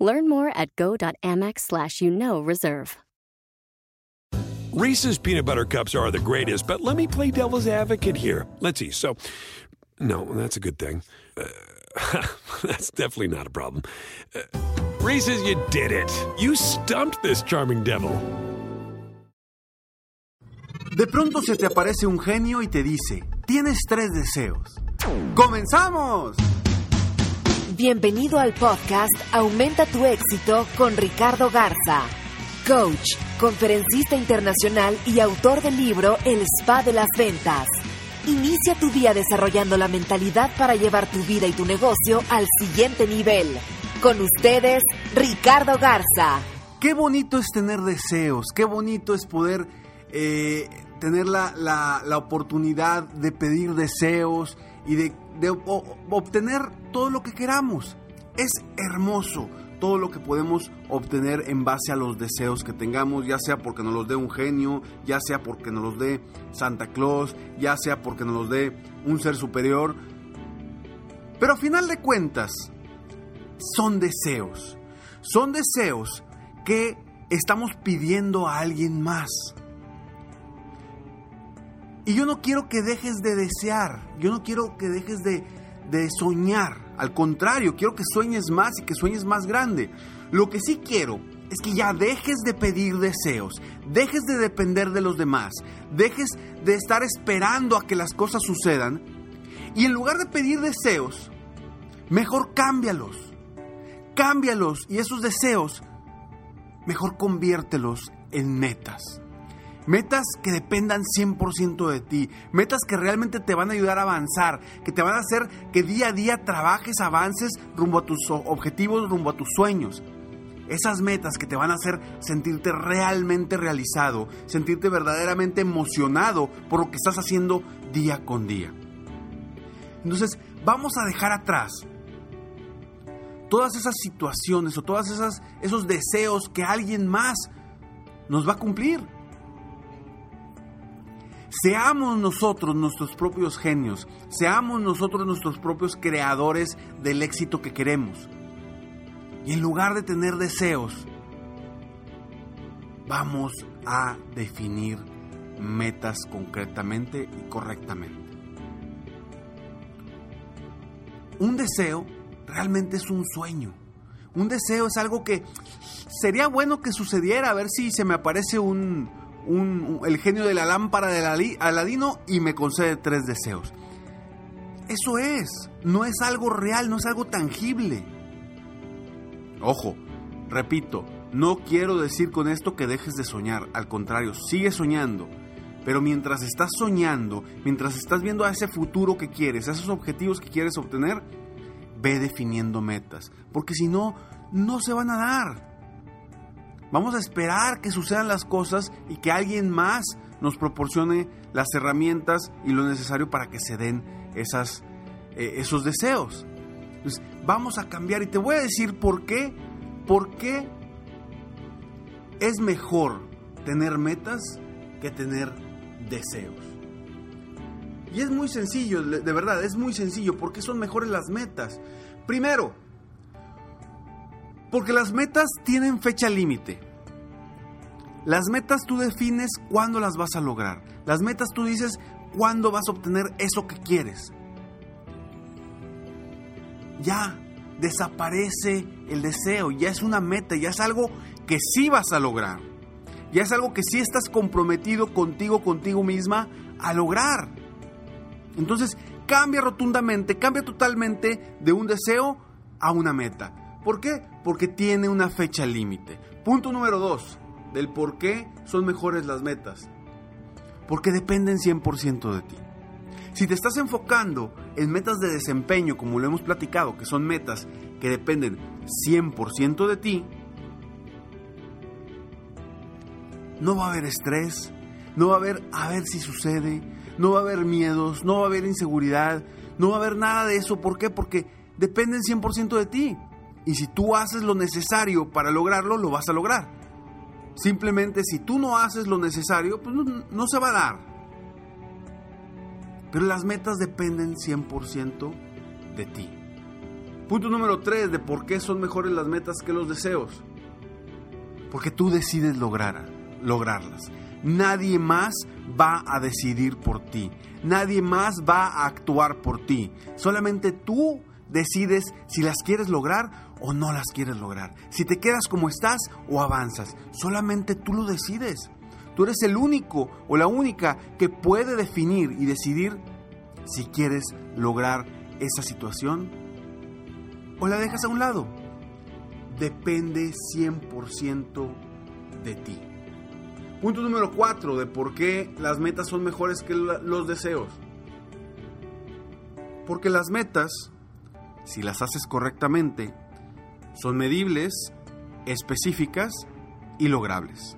Learn more at go.amex slash you know reserve. Reese's peanut butter cups are the greatest, but let me play devil's advocate here. Let's see. So, no, that's a good thing. Uh, that's definitely not a problem. Uh, Reese's, you did it. You stumped this charming devil. De pronto se te aparece un genio y te dice, tienes tres deseos. ¡Comenzamos! Bienvenido al podcast Aumenta tu éxito con Ricardo Garza, coach, conferencista internacional y autor del libro El Spa de las Ventas. Inicia tu día desarrollando la mentalidad para llevar tu vida y tu negocio al siguiente nivel. Con ustedes, Ricardo Garza. Qué bonito es tener deseos, qué bonito es poder eh, tener la, la, la, oportunidad de pedir deseos y de, de obtener todo lo que queramos. Es hermoso todo lo que podemos obtener en base a los deseos que tengamos, ya sea porque nos los dé un genio, ya sea porque nos los dé Santa Claus, ya sea porque nos los dé un ser superior. Pero a final de cuentas, son deseos. Son deseos que estamos pidiendo a alguien más. Y yo no quiero que dejes de desear, yo no quiero que dejes de, de, soñar. Al contrario, quiero que sueñes más y que sueñes más grande. Lo que sí quiero es que ya dejes de pedir deseos, dejes de depender de los demás, dejes de estar esperando a que las cosas sucedan. Y en lugar de pedir deseos, mejor cámbialos. Cámbialos y esos deseos, mejor conviértelos en metas. Metas que dependan 100% de ti. Metas que realmente te van a ayudar a avanzar. Que te van a hacer que día a día trabajes, avances rumbo a tus objetivos, rumbo a tus sueños. Esas metas que te van a hacer sentirte realmente realizado. Sentirte verdaderamente emocionado por lo que estás haciendo día con día. Entonces, vamos a dejar atrás todas esas situaciones o esas esos deseos que alguien más nos va a cumplir. Seamos nosotros nuestros propios genios, seamos nosotros nuestros propios creadores del éxito que queremos. Y en lugar de tener deseos, vamos a definir metas concretamente y correctamente. Un deseo realmente es un sueño. Un deseo es algo que sería bueno que sucediera, a ver si se me aparece un, el genio de la lámpara de Aladino y me concede tres deseos. Eso es, no es algo real, no es algo tangible. Ojo, repito, no quiero decir con esto que dejes de soñar, al contrario, sigue soñando. Pero mientras estás soñando, mientras estás viendo a ese futuro que quieres, a esos objetivos que quieres obtener, ve definiendo metas, porque si no, no se van a dar. Vamos a esperar que sucedan las cosas y que alguien más nos proporcione las herramientas y lo necesario para que se den eh, esos deseos. Entonces, vamos a cambiar y te voy a decir por qué, por qué es mejor tener metas que tener deseos. Y es muy sencillo, de verdad, es muy sencillo. ¿Por qué son mejores las metas? Primero, porque las metas tienen fecha límite. Las metas tú defines cuándo las vas a lograr. Las metas tú dices cuándo vas a obtener eso que quieres. Ya desaparece el deseo, ya es una meta, ya es algo que sí vas a lograr. Ya es algo que sí estás comprometido contigo, contigo misma a lograr. Entonces cambia rotundamente, cambia totalmente de un deseo a una meta. ¿Por qué? Porque tiene una fecha límite. Punto número dos, del por qué son mejores las metas. Porque dependen 100% de ti. Si te estás enfocando en metas de desempeño, como lo hemos platicado, que son metas que dependen 100% de ti, no va a haber estrés, no va a haber a ver si sucede, no va a haber miedos, no va a haber inseguridad, no va a haber nada de eso. ¿Por qué? Porque dependen 100% de ti. Y si tú haces lo necesario para lograrlo, lo vas a lograr. Simplemente si tú no haces lo necesario, pues no, se va a dar. Pero las metas dependen 100% de ti. Punto número 3 de por qué son mejores las metas que los deseos. Porque tú decides lograr, lograrlas. Nadie más va a decidir por ti. Nadie más va a actuar por ti. Solamente tú decides si las quieres lograr o no las quieres lograr. Si te quedas como estás o avanzas. Solamente tú lo decides. Tú eres el único o la única que puede definir y decidir si quieres lograr esa situación o la dejas a un lado. Depende 100% de ti. Punto número 4 de por qué las metas son mejores que los deseos. Porque las metas, si las haces correctamente, son medibles, específicas y logrables.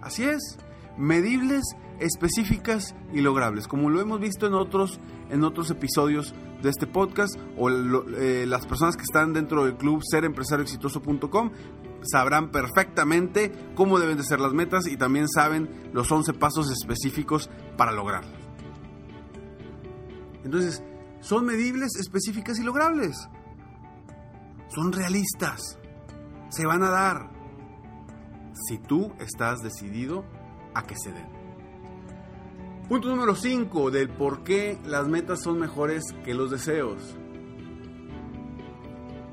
Así es, medibles, específicas y logrables, como lo hemos visto en otros, en otros episodios de este podcast o eh, las personas que están dentro del club serempresarioexitoso.com sabrán perfectamente cómo deben de ser las metas y también saben los 11 pasos específicos para lograrlas. Entonces, son medibles, específicas y logrables. Son realistas. Se van a dar. Si tú estás decidido a que se den. Punto número 5 del por qué las metas son mejores que los deseos.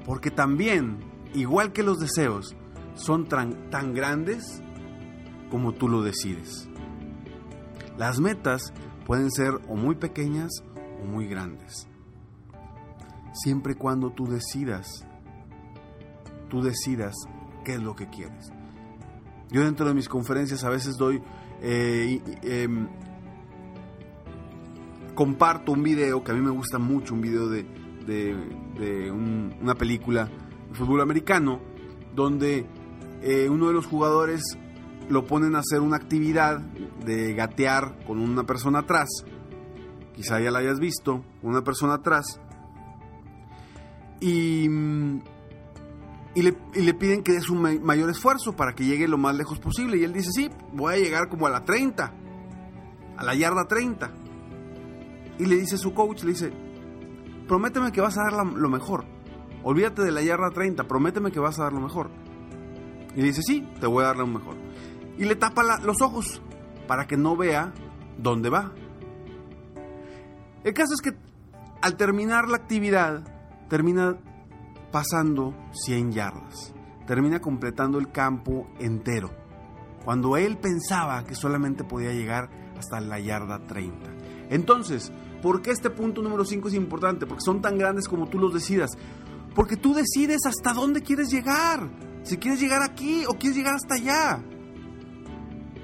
Porque también, igual que los deseos, son tan, tan grandes como tú lo decides. Las metas pueden ser o muy pequeñas muy grandes. Siempre cuando tú decidas, tú decidas qué es lo que quieres. Yo dentro de mis conferencias a veces doy, eh, em, comparto un video que a mí me gusta mucho, un video de, una película de fútbol americano, donde eh, uno de los jugadores lo ponen a hacer una actividad de gatear con una persona atrás. Quizá ya la hayas visto, una persona atrás. Y, y, le, piden que dé su mayor esfuerzo para que llegue lo más lejos posible. Y él dice, sí, voy a llegar como a la 30, a la yarda 30. Y le dice su coach, le dice, prométeme que vas a dar lo mejor. Olvídate de la yarda 30, prométeme que vas a dar lo mejor. Y dice, sí, te voy a dar lo mejor. Y le tapa los ojos para que no vea dónde va. El caso es que al terminar la actividad, termina pasando 100 yardas. Termina completando el campo entero. Cuando él pensaba que solamente podía llegar hasta la yarda 30. Entonces, ¿por qué este punto número 5 es importante? Porque son tan grandes como tú los decidas. Porque tú decides hasta dónde quieres llegar. Si quieres llegar aquí o quieres llegar hasta allá.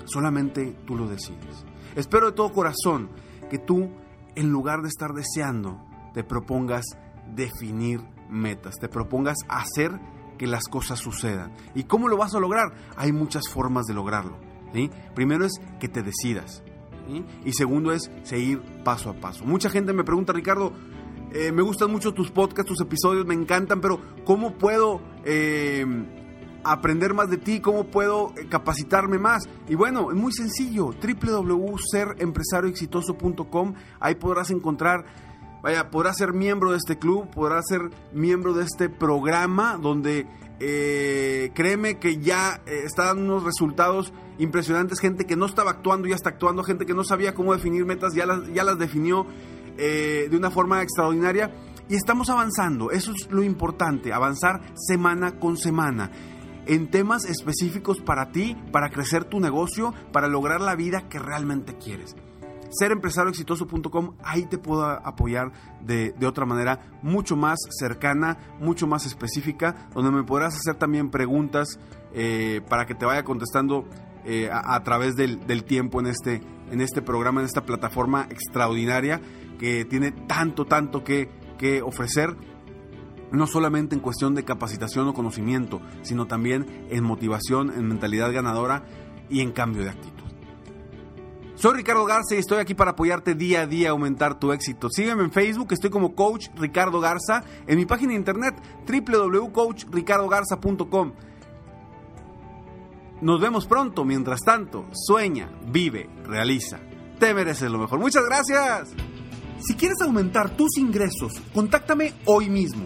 Solamente tú lo decides. Espero de todo corazón que tú, en lugar de estar deseando, te propongas definir metas, te propongas hacer que las cosas sucedan. ¿Y cómo lo vas a lograr? Hay muchas formas de lograrlo. Primero es que te decidas. Y segundo es seguir paso a paso. Mucha gente me pregunta, Ricardo, eh, me gustan mucho tus podcasts, tus episodios, me encantan, pero ¿cómo puedo eh, aprender más de ti, cómo puedo eh, capacitarme más. Y bueno, es muy sencillo, www.serempresarioexitoso.com, ahí podrás encontrar, vaya, podrás ser miembro de este club, podrás ser miembro de este programa donde eh, créeme que ya eh, está dando unos resultados impresionantes, gente que no estaba actuando ya está actuando, gente que no sabía cómo definir metas ya las, ya las definió de una forma extraordinaria. Y estamos avanzando, eso es lo importante, avanzar semana con semana en temas específicos para ti, para crecer tu negocio, para lograr la vida que realmente quieres. Serempresarioexitoso.com, ahí te puedo apoyar de, otra manera mucho más cercana, mucho más específica, donde me podrás hacer también preguntas eh, para que te vaya contestando eh, a, través del, tiempo en este, en este programa, en esta plataforma extraordinaria que tiene tanto, tanto que ofrecer no solamente en cuestión de capacitación o conocimiento, sino también en motivación, en mentalidad ganadora y en cambio de actitud. Soy Ricardo Garza y estoy aquí para apoyarte día a día a aumentar tu éxito. Sígueme en Facebook, estoy como Coach Ricardo Garza, en mi página de internet www.coachricardogarza.com. Nos vemos pronto, mientras tanto, sueña, vive, realiza. Te mereces lo mejor. Muchas gracias. Si quieres aumentar tus ingresos, contáctame hoy mismo.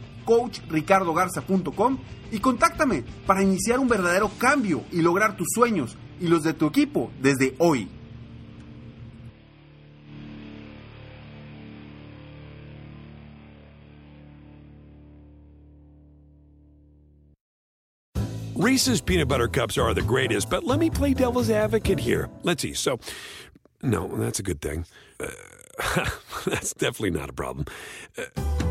www.coachricardogarza.com y contáctame para iniciar un verdadero cambio y lograr tus sueños y los de tu equipo desde hoy. Reese's peanut butter cups are the greatest, but let me play devil's advocate here. Let's see. So, no, that's a good thing. Uh, that's definitely not a problem. Uh,